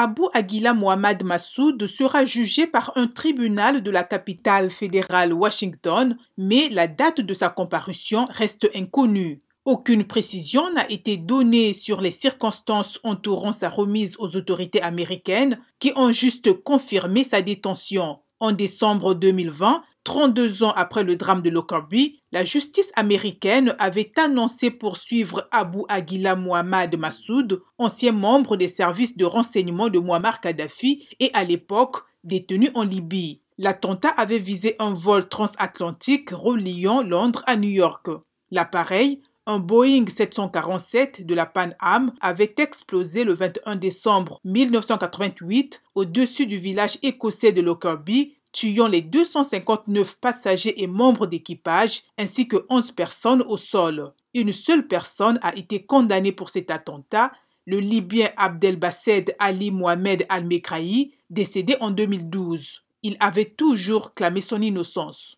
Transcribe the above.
Abu Aguila Mohamed Massoud sera jugé par un tribunal de la capitale fédérale Washington, mais la date de sa comparution reste inconnue. Aucune précision n'a été donnée sur les circonstances entourant sa remise aux autorités américaines qui ont juste confirmé sa détention. En décembre 2020, 32 ans après le drame de Lockerbie, la justice américaine avait annoncé poursuivre Abu Aguila Mohamed Massoud, ancien membre des services de renseignement de Muammar Kadhafi et à l'époque détenu en Libye. L'attentat avait visé un vol transatlantique reliant Londres à New York. L'appareil, un Boeing 747 de la Pan Am avait explosé le 21 décembre 1988 au-dessus du village écossais de Lockerbie tuant les 259 passagers et membres d'équipage ainsi que 11 personnes au sol. Une seule personne a été condamnée pour cet attentat, le Libyen Abdelbased Ali Mohamed Al-Mekrahi, décédé en 2012. Il avait toujours clamé son innocence.